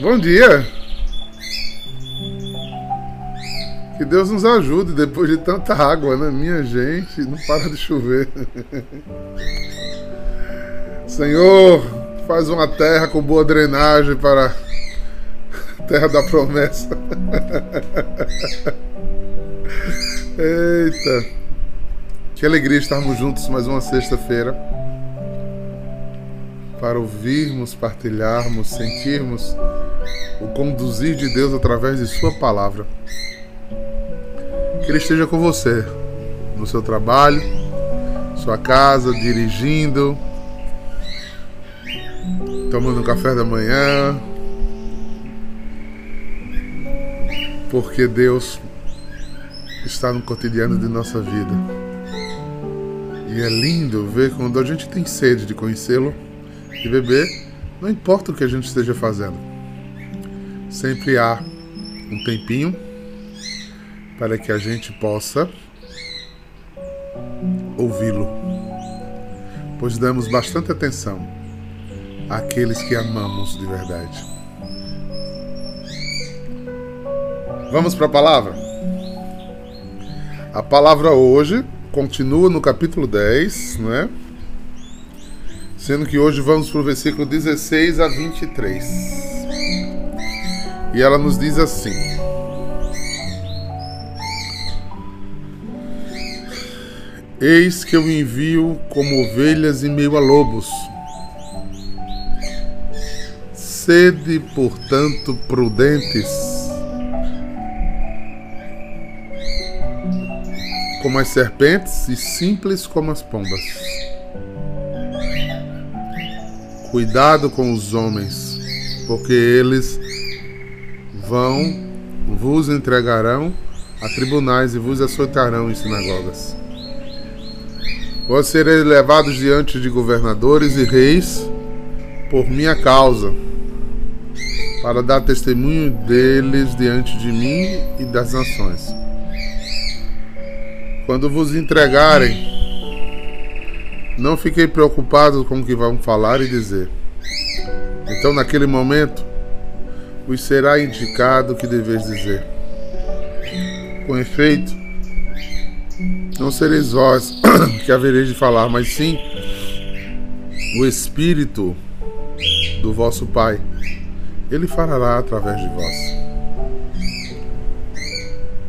Bom dia. Que Deus nos ajude depois de tanta água, né? Minha gente, não para de chover. Senhor, faz uma terra com boa drenagem para a terra da promessa. Eita. Que alegria estarmos juntos mais uma sexta-feira para ouvirmos, partilharmos, sentirmos o conduzir de Deus através de Sua palavra. Que Ele esteja com você no seu trabalho, sua casa, dirigindo, tomando um café da manhã, porque Deus está no cotidiano de nossa vida. E é lindo ver quando a gente tem sede de conhecê-lo e beber, não importa o que a gente esteja fazendo. Sempre há um tempinho para que a gente possa ouvi-lo, pois damos bastante atenção àqueles que amamos de verdade. Vamos para a palavra? A palavra hoje continua no capítulo 10, não é? Sendo que hoje vamos para o versículo 16 a 23. E ela nos diz assim: Eis que eu envio como ovelhas em meio a lobos. Sede, portanto, prudentes, como as serpentes e simples como as pombas. Cuidado com os homens, porque eles vão vos entregarão a tribunais e vos açoitarão em sinagogas. Vós sereis levados diante de governadores e reis por minha causa, para dar testemunho deles diante de mim e das nações. Quando vos entregarem, não fiquei preocupado com o que vão falar e dizer. Então, naquele momento, vos será indicado o que deveis dizer. Com efeito, não sereis vós que havereis de falar, mas sim o Espírito do vosso Pai. Ele falará através de vós.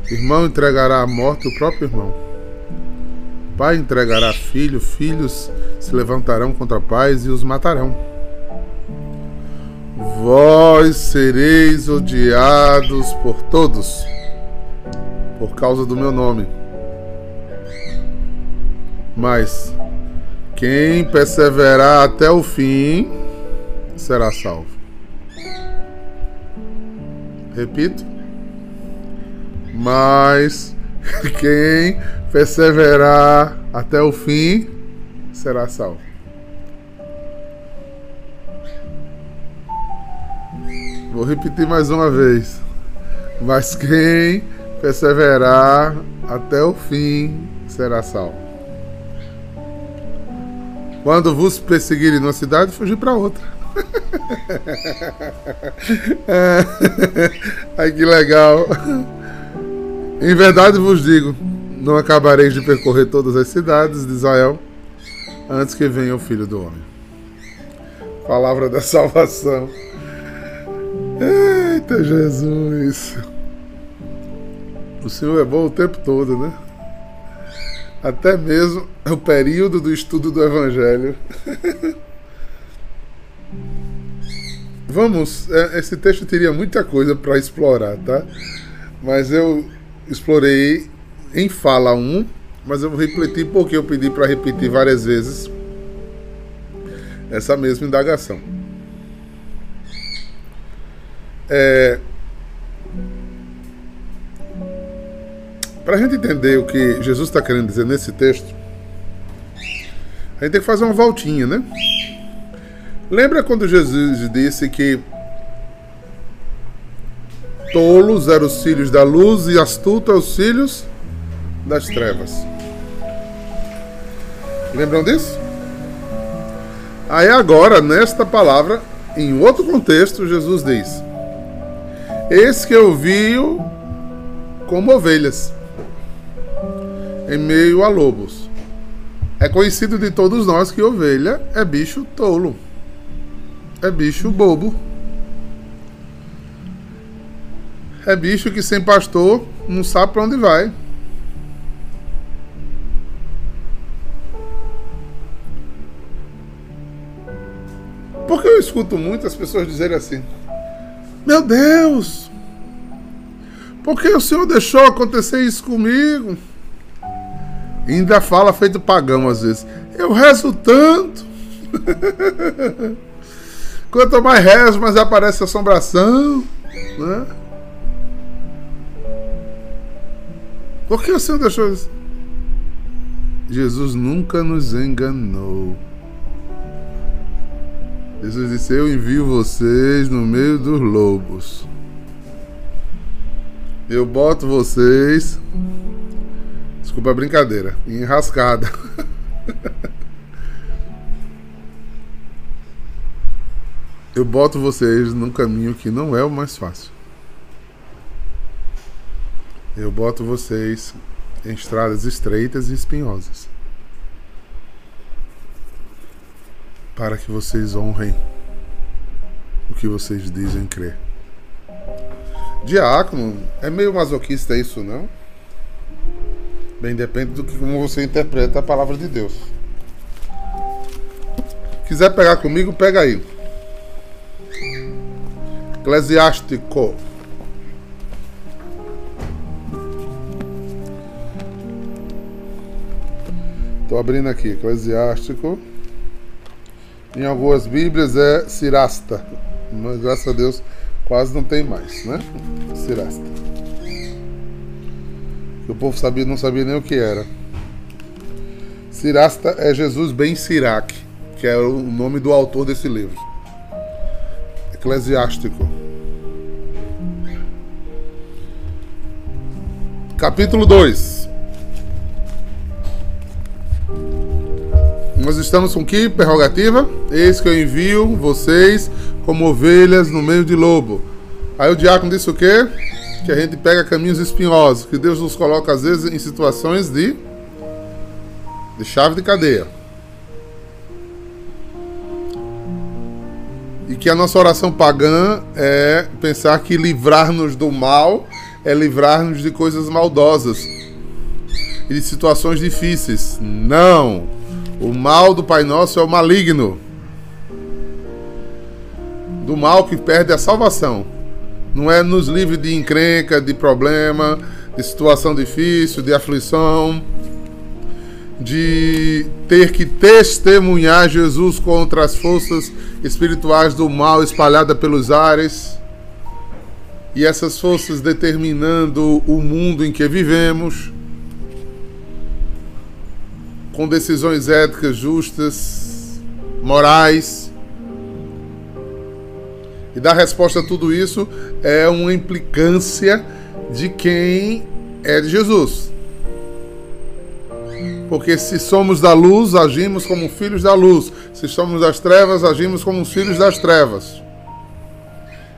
Irmão entregará à morte o próprio irmão. Pai entregará filho, filhos se levantarão contra pais e os matarão. Vós sereis odiados por todos, por causa do meu nome mas quem perseverar até o fim será salvo. Repito. Mas quem perseverar até o fim será salvo. Vou repetir mais uma vez. Mas quem perseverar até o fim será salvo. Quando vos perseguirem numa cidade, fugir para outra. Ai que legal. Em verdade vos digo: não acabareis de percorrer todas as cidades de Israel antes que venha o filho do homem. Palavra da salvação. Eita Jesus. O Senhor é bom o tempo todo, né? até mesmo o período do estudo do Evangelho. Vamos, é, esse texto teria muita coisa para explorar, tá? Mas eu explorei em fala 1, mas eu vou repetir porque eu pedi para repetir várias vezes essa mesma indagação. É, Para a gente entender o que Jesus está querendo dizer nesse texto, a gente tem que fazer uma voltinha, né? Lembra quando Jesus disse que tolos eram os filhos da luz e astuto os filhos das trevas? Lembram disso? Aí agora, nesta palavra, em outro contexto, Jesus diz: Eis que eu vi como ovelhas em meio a lobos. É conhecido de todos nós que ovelha é bicho tolo, é bicho bobo. É bicho que sem pastor não sabe para onde vai. Porque eu escuto muitas pessoas dizerem assim: Meu Deus, por que o Senhor deixou acontecer isso comigo? E ainda fala feito pagão às vezes. Eu rezo tanto. Quanto mais rezo, mais aparece assombração. Né? Por que o Senhor deixou isso? Jesus nunca nos enganou. Jesus disse: Eu envio vocês no meio dos lobos. Eu boto vocês. Desculpa a brincadeira. Enrascada. Eu boto vocês num caminho que não é o mais fácil. Eu boto vocês em estradas estreitas e espinhosas. Para que vocês honrem o que vocês dizem crer. Diácono, é meio masoquista isso, não? Bem, depende do que como você interpreta a palavra de Deus. Quiser pegar comigo, pega aí. Eclesiástico Estou abrindo aqui, Eclesiástico. Em algumas Bíblias é Cirasta, mas graças a Deus quase não tem mais, né? Cirasta. O povo sabia, não sabia nem o que era. Cirasta é Jesus Ben Sirac, que é o nome do autor desse livro. Eclesiástico. Capítulo 2. Nós estamos com que prerrogativa? Eis que eu envio vocês como ovelhas no meio de lobo. Aí o diácono disse o quê? Que a gente pega caminhos espinhosos, que Deus nos coloca às vezes em situações de de chave de cadeia. E que a nossa oração pagã é pensar que livrar-nos do mal é livrar-nos de coisas maldosas e de situações difíceis. Não! O mal do Pai Nosso é o maligno. Do mal que perde a salvação. Não é nos livre de encrenca, de problema, de situação difícil, de aflição, de ter que testemunhar Jesus contra as forças espirituais do mal espalhada pelos ares. E essas forças determinando o mundo em que vivemos com decisões éticas justas, morais. E dar resposta a tudo isso é uma implicância de quem é de Jesus. Porque se somos da luz, agimos como filhos da luz. Se somos das trevas, agimos como filhos das trevas.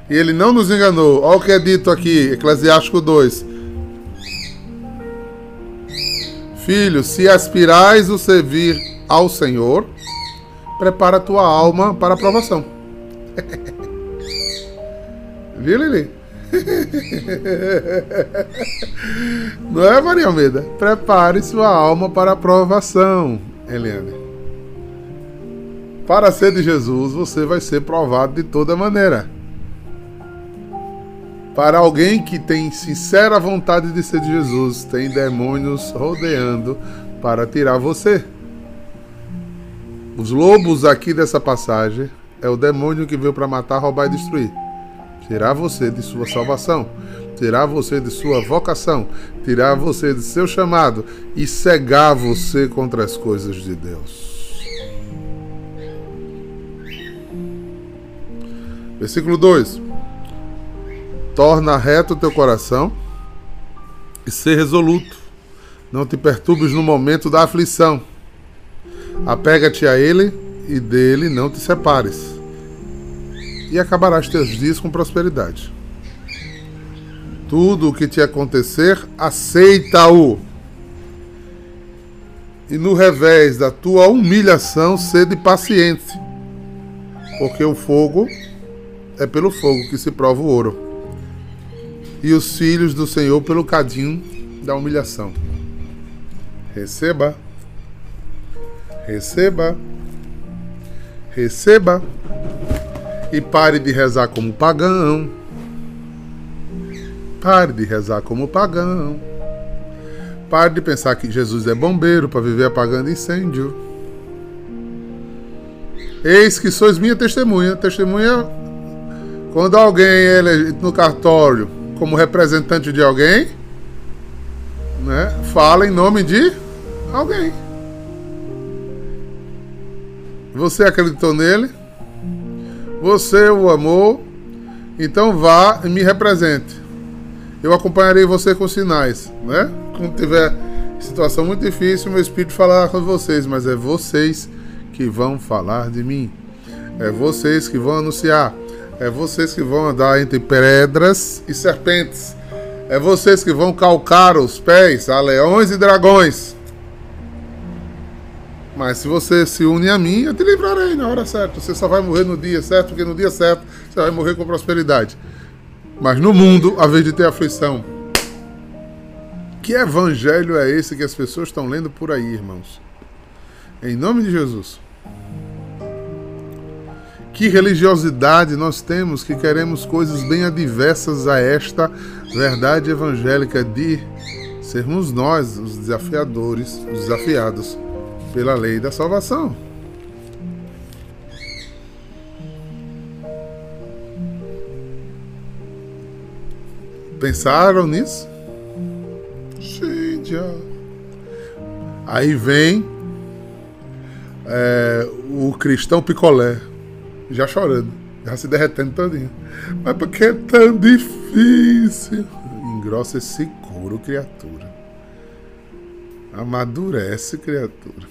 E ele não nos enganou. Olha o que é dito aqui, Eclesiástico 2. Filho, se aspirais o servir ao Senhor, prepara tua alma para a provação. Viu, Lili? Não é, Maria Almeida? Prepare sua alma para a provação, Eliane. Para ser de Jesus, você vai ser provado de toda maneira. Para alguém que tem sincera vontade de ser de Jesus, tem demônios rodeando para tirar você. Os lobos aqui dessa passagem é o demônio que veio para matar, roubar e destruir. Tirar você de sua salvação, tirar você de sua vocação, tirar você de seu chamado e cegar você contra as coisas de Deus. Versículo 2: Torna reto o teu coração e ser resoluto. Não te perturbes no momento da aflição. Apega-te a ele e dele não te separes. E acabarás teus dias com prosperidade. Tudo o que te acontecer, aceita-o. E no revés da tua humilhação, sede paciente. Porque o fogo é pelo fogo que se prova o ouro. E os filhos do Senhor pelo cadinho da humilhação. Receba. Receba. Receba. E pare de rezar como pagão. Pare de rezar como pagão. Pare de pensar que Jesus é bombeiro para viver apagando incêndio. Eis que sois minha testemunha. Testemunha quando alguém é no cartório como representante de alguém, né, fala em nome de alguém. Você acreditou nele? Você o amou? Então vá e me represente. Eu acompanharei você com sinais, né? Quando tiver situação muito difícil, meu espírito falará com vocês, mas é vocês que vão falar de mim. É vocês que vão anunciar. É vocês que vão andar entre pedras e serpentes. É vocês que vão calcar os pés a leões e dragões. Mas se você se une a mim, eu te livrarei na hora certa. Você só vai morrer no dia certo, porque no dia certo você vai morrer com prosperidade. Mas no mundo, a vez de ter aflição. Que evangelho é esse que as pessoas estão lendo por aí, irmãos? Em nome de Jesus. Que religiosidade nós temos que queremos coisas bem adversas a esta verdade evangélica de sermos nós os desafiadores, os desafiados pela lei da salvação. Pensaram nisso? Gente, ó. Aí vem é, o cristão picolé, já chorando, já se derretendo todinho. Mas porque é tão difícil? Engrossa esse couro, criatura. Amadurece, criatura.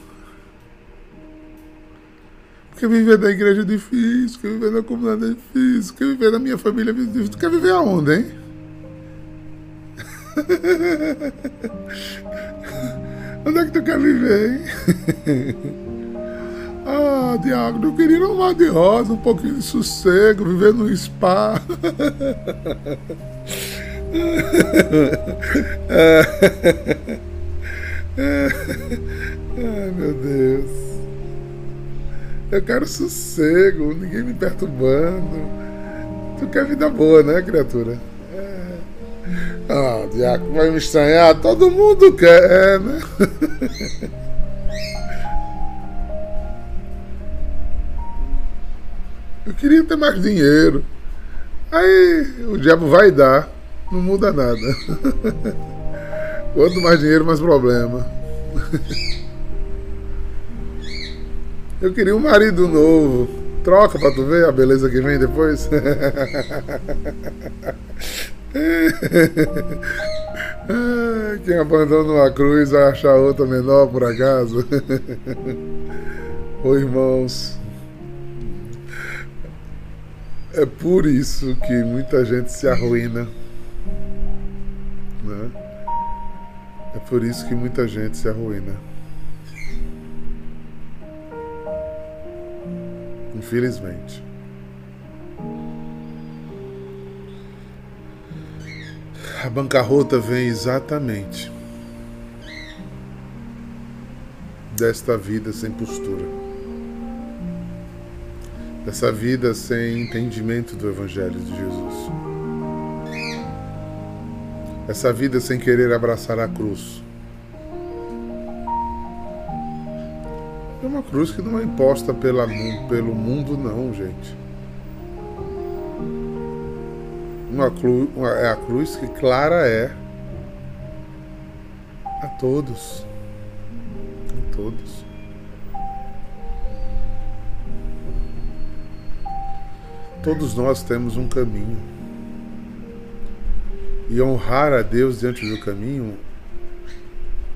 Porque viver da igreja é difícil, porque viver na comunidade é difícil, porque viver na minha família é difícil. Tu quer viver aonde, hein? Onde é que tu quer viver, hein? ah, Diago, eu queria um mar de rosa, um pouquinho de sossego, viver no spa. Ai, meu Deus. Eu quero sossego, ninguém me perturbando. Tu quer vida boa, né, criatura? Ah, Diaco, vai me estranhar? Todo mundo quer, né? Eu queria ter mais dinheiro. Aí o diabo vai dar, não muda nada. Quanto mais dinheiro, mais problema. Eu queria um marido novo. Troca pra tu ver a beleza que vem depois. Quem abandona uma cruz vai achar outra menor por acaso? Ô irmãos, é por isso que muita gente se arruína. Né? É por isso que muita gente se arruína. Infelizmente. A bancarrota vem exatamente desta vida sem postura, dessa vida sem entendimento do Evangelho de Jesus, essa vida sem querer abraçar a cruz. É uma cruz que não é imposta pela, pelo mundo, não, gente. uma cruz, uma, é a cruz que clara é a todos. A todos. Todos nós temos um caminho. E honrar a Deus diante do caminho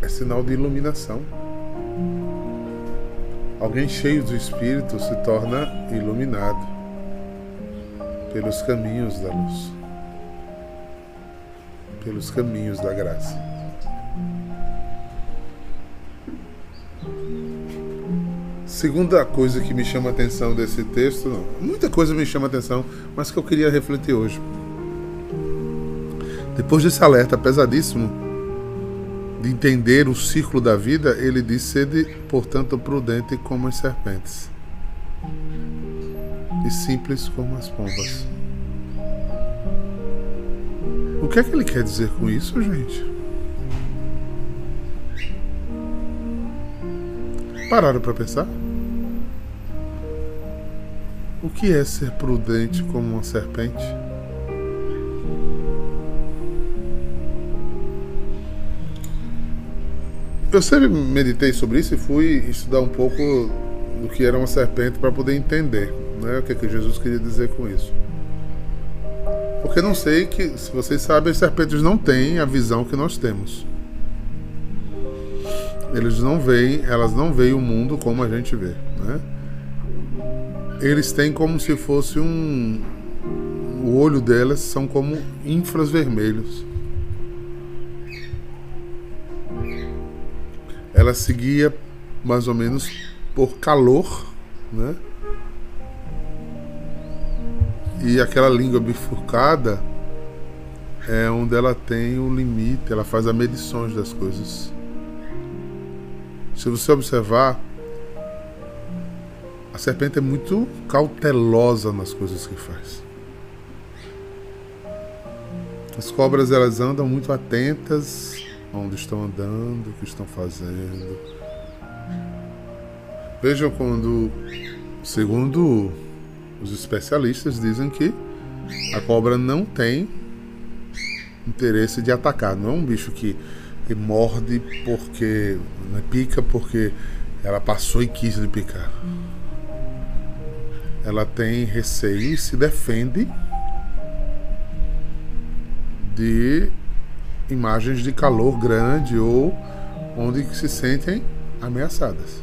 é sinal de iluminação. Alguém cheio do Espírito se torna iluminado pelos caminhos da luz. pelos caminhos da graça. Segunda coisa que me chama a atenção desse texto, não, muita coisa me chama a atenção, mas que eu queria refletir hoje. Depois desse alerta pesadíssimo de entender o ciclo da vida, ele diz: sede, portanto, prudente como as serpentes e simples como as pombas. O que é que ele quer dizer com isso, gente? Pararam para pensar? O que é ser prudente como uma serpente? Eu sempre meditei sobre isso e fui estudar um pouco do que era uma serpente para poder entender né, o que, é que Jesus queria dizer com isso. Porque não sei que, se vocês sabem, as serpentes não têm a visão que nós temos. Eles não veem, elas não veem o mundo como a gente vê, né? Eles têm como se fosse um o olho delas são como infravermelhos. ela seguia mais ou menos por calor, né? E aquela língua bifurcada é onde ela tem o limite, ela faz as medições das coisas. Se você observar, a serpente é muito cautelosa nas coisas que faz. As cobras elas andam muito atentas onde estão andando, o que estão fazendo. Vejam quando, segundo os especialistas, dizem que a cobra não tem interesse de atacar. Não é um bicho que, morde porque. Né, pica porque ela passou e quis lhe picar. Ela tem receio e se defende de imagens de calor grande ou onde se sentem ameaçadas.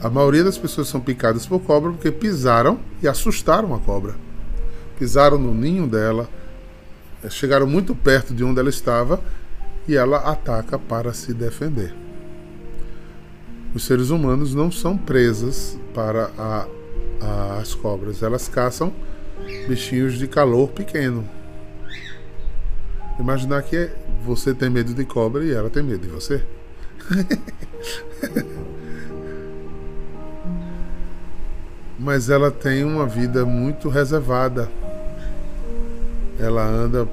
A maioria das pessoas são picadas por cobra porque pisaram e assustaram a cobra. Pisaram no ninho dela, chegaram muito perto de onde ela estava e ela ataca para se defender. Os seres humanos não são presas para a, a, as cobras, elas caçam bichinhos de calor pequeno, Imaginar que você tem medo de cobra e ela tem medo de você. Mas ela tem uma vida muito reservada. Ela anda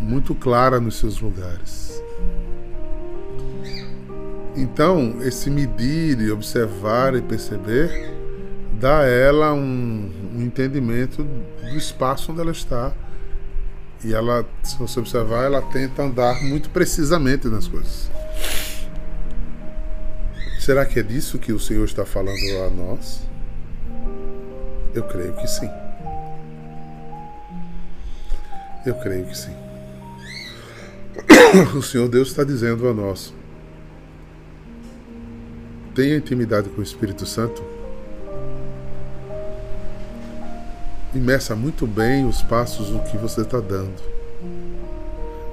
muito clara nos seus lugares. Então, esse medir e observar e perceber dá a ela um, um entendimento do espaço onde ela está e ela, se você observar, ela tenta andar muito precisamente nas coisas. Será que é disso que o Senhor está falando a nós? Eu creio que sim. Eu creio que sim. O Senhor Deus está dizendo a nós: tenha intimidade com o Espírito Santo Imersa muito bem os passos o que você está dando.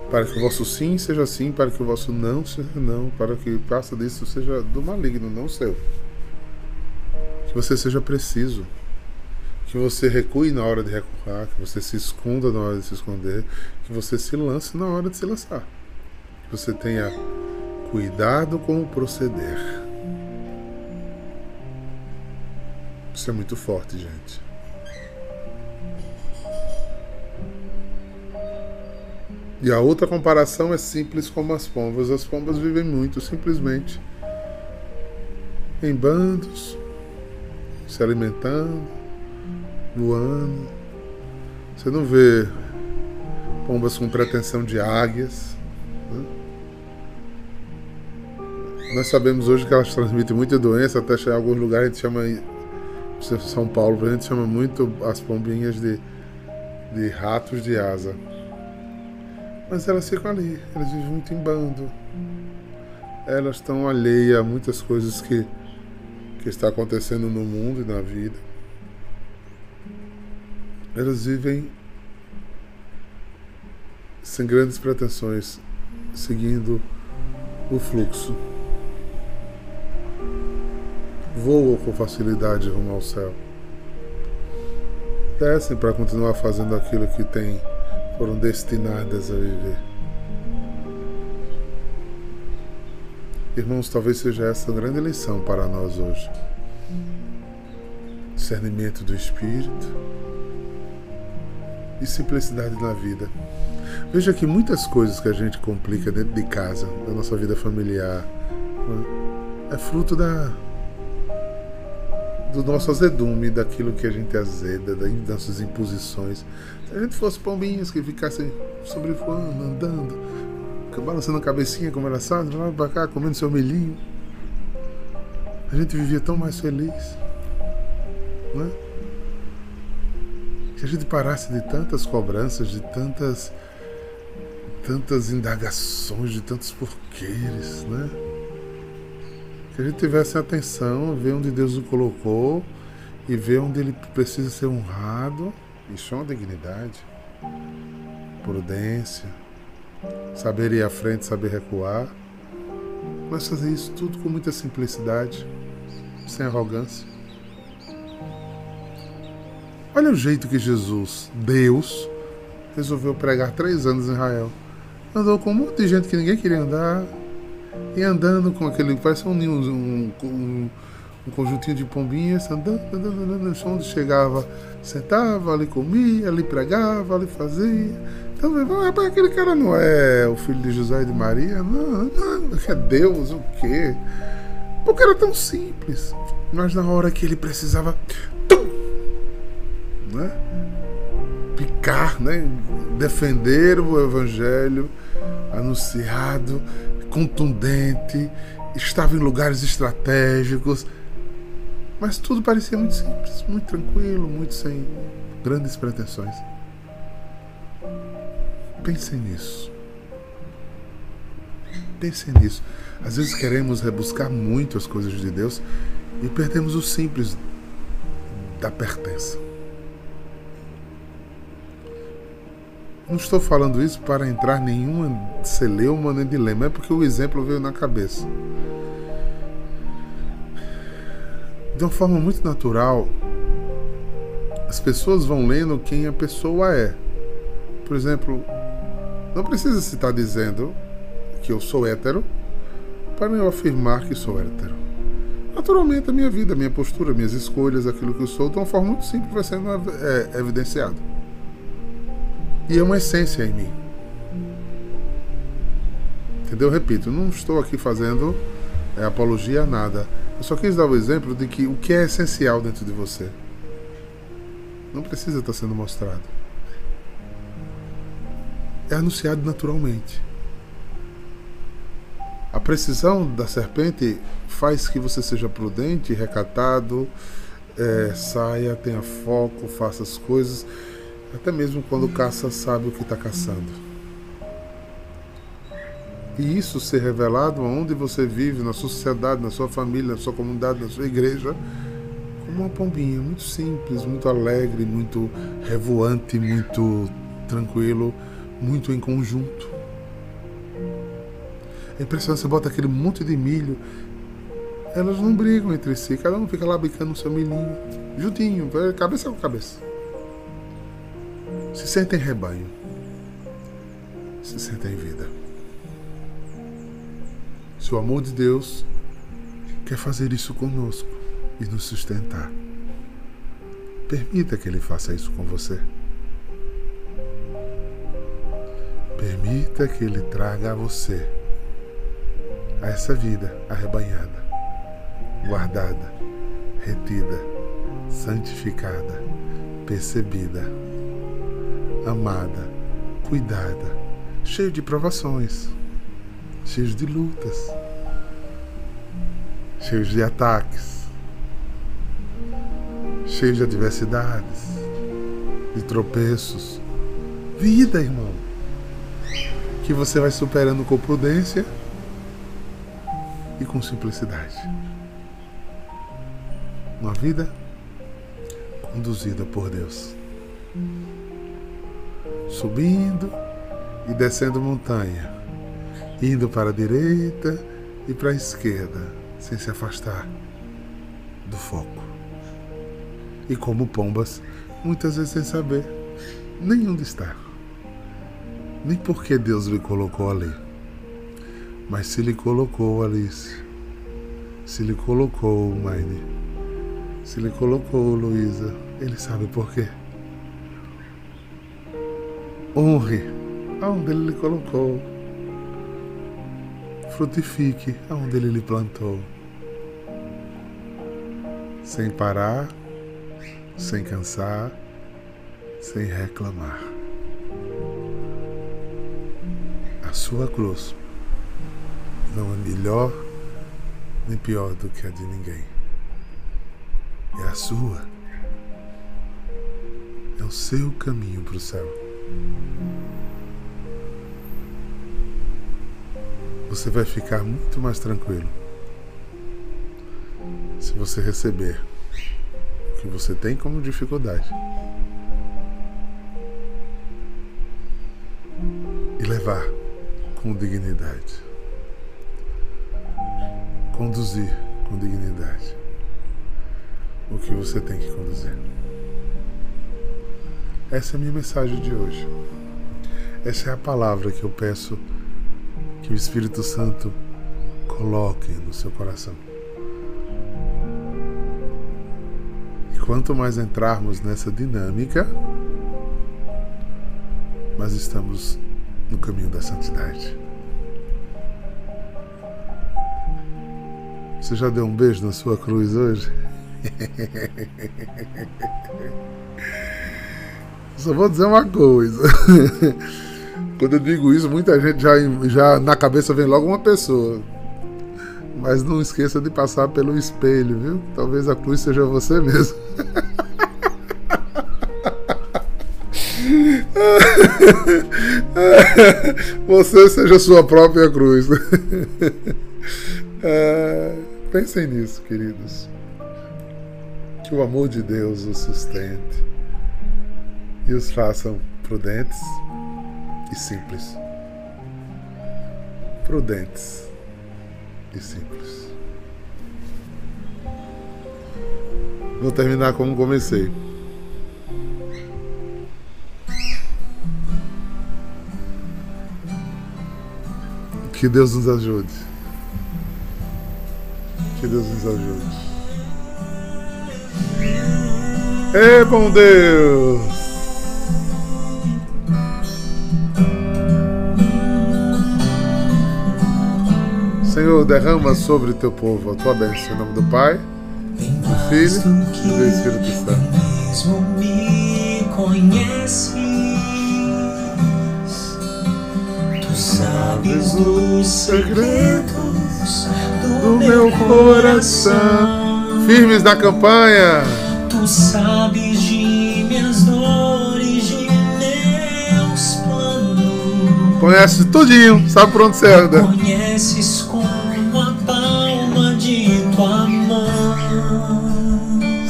Para que o vosso sim seja sim, para que o vosso não seja não, para que o passo disso seja do maligno, não seu. Que você seja preciso. Que você recue na hora de recuar, que você se esconda na hora de se esconder, que você se lance na hora de se lançar. Que você tenha cuidado com o proceder. Isso é muito forte, gente. E a outra comparação é simples como as pombas. As pombas vivem muito simplesmente em bandos, se alimentando, voando. Você não vê pombas com pretensão de águias. Né? Nós sabemos hoje que elas transmitem muita doença, até chegar em alguns lugares a gente chama, São Paulo, a gente chama muito as pombinhas de, de ratos de asa. Mas elas ficam ali, elas vivem muito em bando. Elas estão alheias a muitas coisas que, que está acontecendo no mundo e na vida. Elas vivem sem grandes pretensões, seguindo o fluxo. Voam com facilidade rumo ao céu. Descem para continuar fazendo aquilo que tem, foram destinadas a viver. Irmãos, talvez seja essa a grande lição para nós hoje. Discernimento do Espírito e simplicidade na vida. Veja que muitas coisas que a gente complica dentro de casa, da nossa vida familiar, é fruto da do nosso azedume, daquilo que a gente azeda, das nossas imposições. Se a gente fosse pombinhas que ficassem sobrevoando, andando, balançando a cabecinha como era sabe, lá pra cá, comendo seu milhinho, a gente vivia tão mais feliz. Não é? Se a gente parasse de tantas cobranças, de tantas tantas indagações, de tantos porquês, né? Que a gente tivesse atenção, ver onde Deus o colocou e ver onde ele precisa ser honrado. Isso é uma dignidade, prudência, saber ir à frente, saber recuar. Mas fazer isso tudo com muita simplicidade, sem arrogância. Olha o jeito que Jesus, Deus, resolveu pregar três anos em Israel. Andou com um monte de gente que ninguém queria andar. E andando com aquele. Parece um, um, um, um conjuntinho de pombinhas, andando, andando, andando, onde chegava, sentava, ali comia, ali pregava, ali fazia. Então, ah, aquele cara não é o filho de José e de Maria? Não, não, é Deus, o quê? Porque era tão simples. Mas na hora que ele precisava né? picar, né? defender o evangelho anunciado, contundente, estava em lugares estratégicos, mas tudo parecia muito simples, muito tranquilo, muito sem grandes pretensões. Pensem nisso. Pensem nisso. Às vezes queremos rebuscar muito as coisas de Deus e perdemos o simples da pertença. Não estou falando isso para entrar nenhuma celeuma nem dilema, é porque o exemplo veio na cabeça. De uma forma muito natural, as pessoas vão lendo quem a pessoa é. Por exemplo, não precisa se estar dizendo que eu sou hétero para eu afirmar que sou hétero. Naturalmente, a minha vida, a minha postura, minhas escolhas, aquilo que eu sou, de uma forma muito simples vai sendo é, evidenciado. E é uma essência em mim. Entendeu? Repito, não estou aqui fazendo é, apologia a nada. Eu só quis dar o exemplo de que o que é essencial dentro de você não precisa estar sendo mostrado. É anunciado naturalmente. A precisão da serpente faz que você seja prudente, recatado, é, saia, tenha foco, faça as coisas até mesmo quando caça sabe o que está caçando. E isso ser revelado onde você vive, na sua sociedade, na sua família, na sua comunidade, na sua igreja, como uma pombinha, muito simples, muito alegre, muito revoante, muito tranquilo, muito em conjunto. É impressionante, você bota aquele monte de milho, elas não brigam entre si, cada um fica lá bicando o seu milhinho, juntinho, cabeça com cabeça se sentem rebanho, se sentem vida. Se o amor de Deus quer fazer isso conosco e nos sustentar, permita que Ele faça isso com você. Permita que Ele traga a você a essa vida arrebanhada, guardada, retida, santificada, percebida amada, cuidada, cheio de provações, cheio de lutas, cheio de ataques, cheio de adversidades, de tropeços. Vida, irmão, que você vai superando com prudência e com simplicidade. Uma vida conduzida por Deus subindo e descendo montanha, indo para a direita e para a esquerda, sem se afastar do foco. E como pombas, muitas vezes sem saber nem onde está, nem por que Deus lhe colocou ali. Mas se lhe colocou, Alice, se lhe colocou, Maine, se lhe colocou, Luísa, ele sabe por quê. Honre aonde ele lhe colocou. Frutifique aonde ele lhe plantou. Sem parar, sem cansar, sem reclamar. A sua cruz não é melhor nem pior do que a de ninguém. É a sua. É o seu caminho para o céu. Você vai ficar muito mais tranquilo se você receber o que você tem como dificuldade e levar com dignidade. Conduzir com dignidade o que você tem que conduzir. Essa é a minha mensagem de hoje. Essa é a palavra que eu peço que o Espírito Santo coloque no seu coração. E quanto mais entrarmos nessa dinâmica, mais estamos no caminho da santidade. Você já deu um beijo na sua cruz hoje? Só vou dizer uma coisa. Quando eu digo isso, muita gente já, já na cabeça vem logo uma pessoa. Mas não esqueça de passar pelo espelho, viu? Talvez a cruz seja você mesmo. Você seja sua própria cruz. É, pensem nisso, queridos. Que o amor de Deus os sustente e os façam prudentes e simples. Prudentes e simples. Vou terminar como comecei. Que Deus nos ajude. Que Deus nos ajude. Ei, bom Deus! Senhor, derrama sobre o teu povo a tua bênção. Em nome do Pai, do Filho e do Espírito Santo. me conheces, tu sabes os segredos do meu coração. Firmes na campanha, tu sabes de minhas dores, de meus planos. Conhece tudinho, sabe por onde você anda. Conheces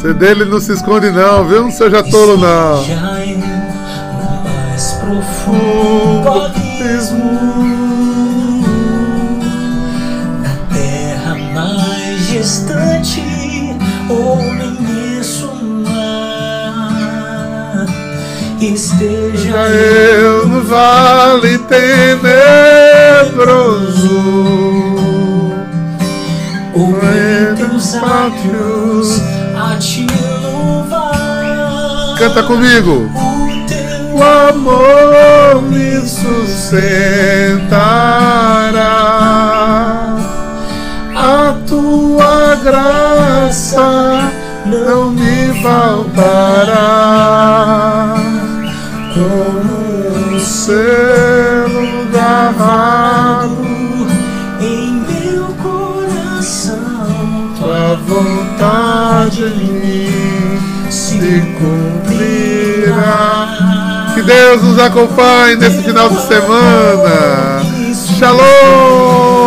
Você dele não se esconde não, viu? Não seja tolo não. mais profundo abismo Na terra mais distante Ou no imenso mar Esteja eu no vale tenebroso Ou entre os átrios Canta comigo. O amor me sustentará. A tua graça não me faltará. Como um selo gravado em meu coração, tua vontade em mim se cumprirá. Que Deus nos acompanhe nesse final de semana. Shalom!